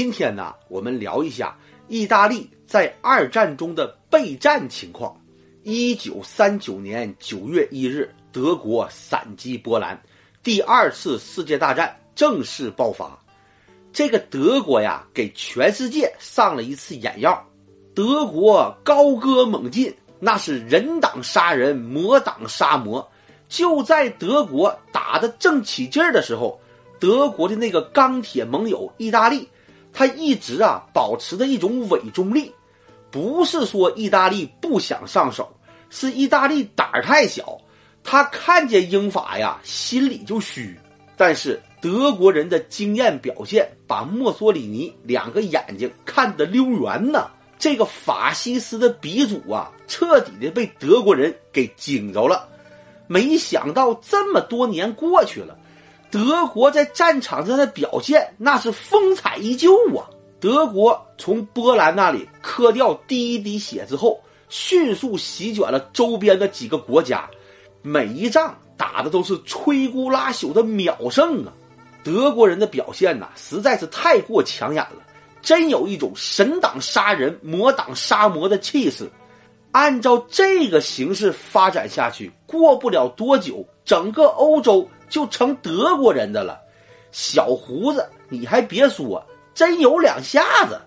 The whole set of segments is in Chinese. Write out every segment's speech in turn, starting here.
今天呢，我们聊一下意大利在二战中的备战情况。一九三九年九月一日，德国闪击波兰，第二次世界大战正式爆发。这个德国呀，给全世界上了一次眼药。德国高歌猛进，那是人挡杀人，魔挡杀魔。就在德国打得正起劲儿的时候，德国的那个钢铁盟友意大利，他一直啊保持着一种伪中立，不是说意大利不想上手，是意大利胆儿太小，他看见英法呀心里就虚。但是德国人的经验表现，把墨索里尼两个眼睛看得溜圆呐。这个法西斯的鼻祖啊，彻底的被德国人给惊着了。没想到这么多年过去了，德国在战场上的表现那是风采依旧啊！德国从波兰那里磕掉第一滴血之后，迅速席卷了周边的几个国家，每一仗打的都是摧枯拉朽的秒胜啊！德国人的表现呐，实在是太过抢眼了，真有一种神挡杀人，魔挡杀魔的气势。按照这个形势发展下去，过不了多久，整个欧洲就成德国人的了。小胡子，你还别说，真有两下子。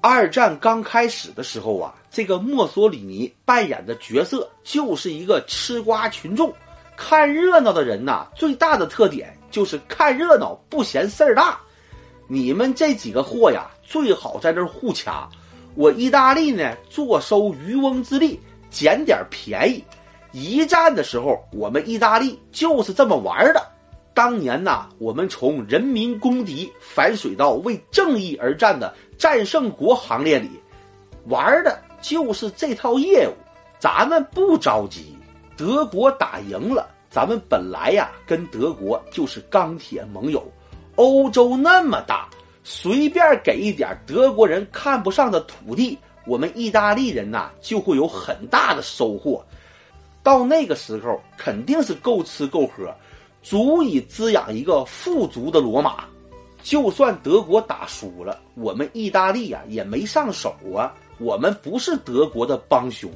二战刚开始的时候啊，这个墨索里尼扮演的角色就是一个吃瓜群众、看热闹的人呐。最大的特点就是看热闹不嫌事儿大。你们这几个货呀，最好在这儿互掐。我意大利呢，坐收渔翁之利，捡点便宜。一战的时候，我们意大利就是这么玩的。当年呐，我们从人民公敌反水到为正义而战的战胜国行列里，玩的就是这套业务。咱们不着急，德国打赢了，咱们本来呀跟德国就是钢铁盟友。欧洲那么大。随便给一点德国人看不上的土地，我们意大利人呐就会有很大的收获。到那个时候，肯定是够吃够喝，足以滋养一个富足的罗马。就算德国打输了，我们意大利呀也没上手啊。我们不是德国的帮凶。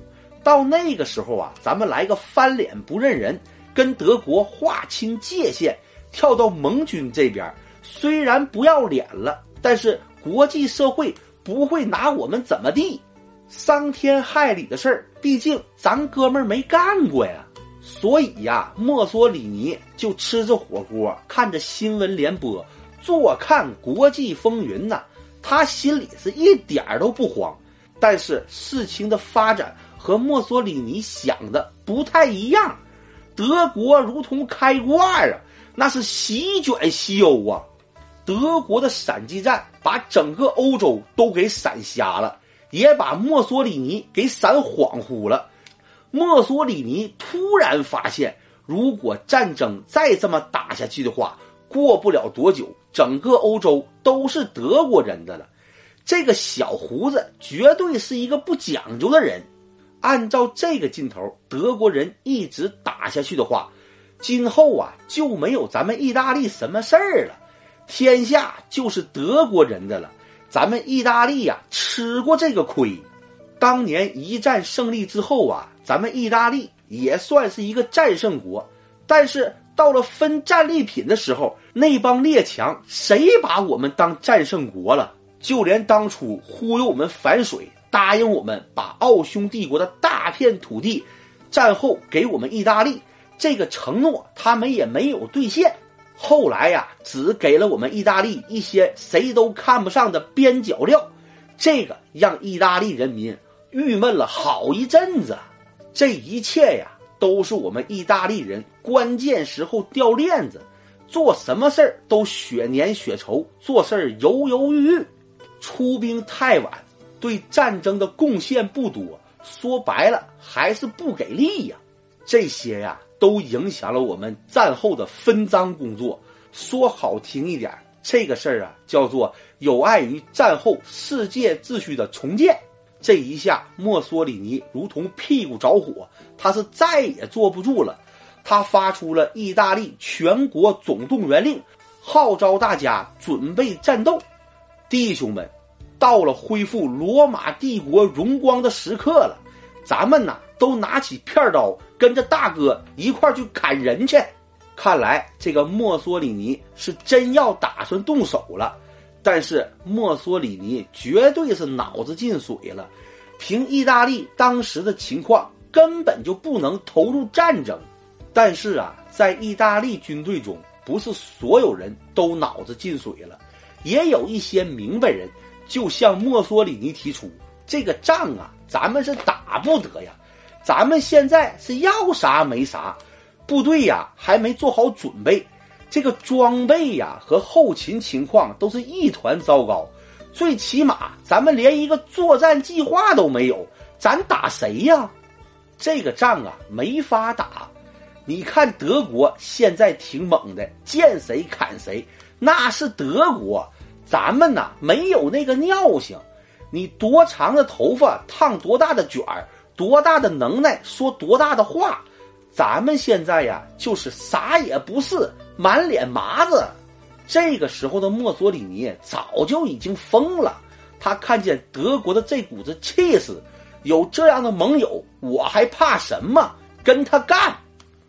到那个时候啊，咱们来个翻脸不认人，跟德国划清界限，跳到盟军这边。虽然不要脸了，但是国际社会不会拿我们怎么地。伤天害理的事儿，毕竟咱哥们儿没干过呀。所以呀，墨索里尼就吃着火锅，看着新闻联播，坐看国际风云呐。他心里是一点儿都不慌。但是事情的发展和墨索里尼想的不太一样。德国如同开挂啊，那是席卷西欧啊。德国的闪击战把整个欧洲都给闪瞎了，也把墨索里尼给闪恍惚了。墨索里尼突然发现，如果战争再这么打下去的话，过不了多久，整个欧洲都是德国人的了。这个小胡子绝对是一个不讲究的人。按照这个劲头，德国人一直打下去的话，今后啊就没有咱们意大利什么事儿了。天下就是德国人的了，咱们意大利呀吃过这个亏。当年一战胜利之后啊，咱们意大利也算是一个战胜国。但是到了分战利品的时候，那帮列强谁把我们当战胜国了？就连当初忽悠我们反水，答应我们把奥匈帝国的大片土地战后给我们意大利这个承诺，他们也没有兑现。后来呀，只给了我们意大利一些谁都看不上的边角料，这个让意大利人民郁闷了好一阵子。这一切呀，都是我们意大利人关键时候掉链子，做什么事儿都血粘血稠，做事儿犹犹豫豫，出兵太晚，对战争的贡献不多。说白了，还是不给力呀。这些呀。都影响了我们战后的分赃工作。说好听一点，这个事儿啊，叫做有碍于战后世界秩序的重建。这一下，墨索里尼如同屁股着火，他是再也坐不住了。他发出了意大利全国总动员令，号召大家准备战斗。弟兄们，到了恢复罗马帝国荣光的时刻了，咱们呐都拿起片刀，跟着大哥一块去砍人去。看来这个墨索里尼是真要打算动手了，但是墨索里尼绝对是脑子进水了。凭意大利当时的情况，根本就不能投入战争。但是啊，在意大利军队中，不是所有人都脑子进水了，也有一些明白人，就向墨索里尼提出：这个仗啊，咱们是打不得呀，咱们现在是要啥没啥。部队呀还没做好准备，这个装备呀和后勤情况都是一团糟糕，最起码咱们连一个作战计划都没有，咱打谁呀？这个仗啊没法打。你看德国现在挺猛的，见谁砍谁，那是德国，咱们呐没有那个尿性。你多长的头发烫多大的卷儿，多大的能耐说多大的话。咱们现在呀，就是啥也不是，满脸麻子。这个时候的墨索里尼早就已经疯了。他看见德国的这股子气势，有这样的盟友，我还怕什么？跟他干！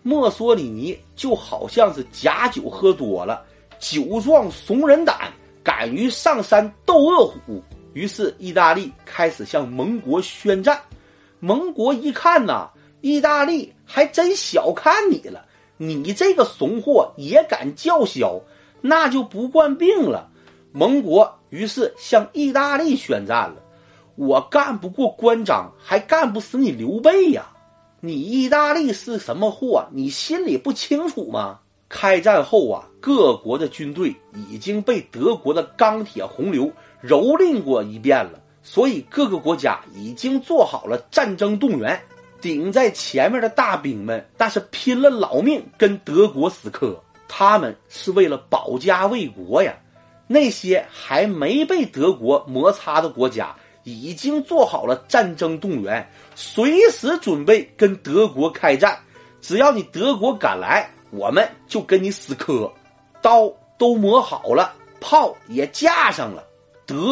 墨索里尼就好像是假酒喝多了，酒壮怂人胆，敢于上山斗恶虎。于是，意大利开始向盟国宣战。盟国一看呐。意大利还真小看你了，你这个怂货也敢叫嚣，那就不惯病了。盟国于是向意大利宣战了。我干不过关张，还干不死你刘备呀？你意大利是什么货？你心里不清楚吗？开战后啊，各国的军队已经被德国的钢铁洪流蹂躏过一遍了，所以各个国家已经做好了战争动员。顶在前面的大兵们，那是拼了老命跟德国死磕，他们是为了保家卫国呀。那些还没被德国摩擦的国家，已经做好了战争动员，随时准备跟德国开战。只要你德国敢来，我们就跟你死磕。刀都磨好了，炮也架上了，德。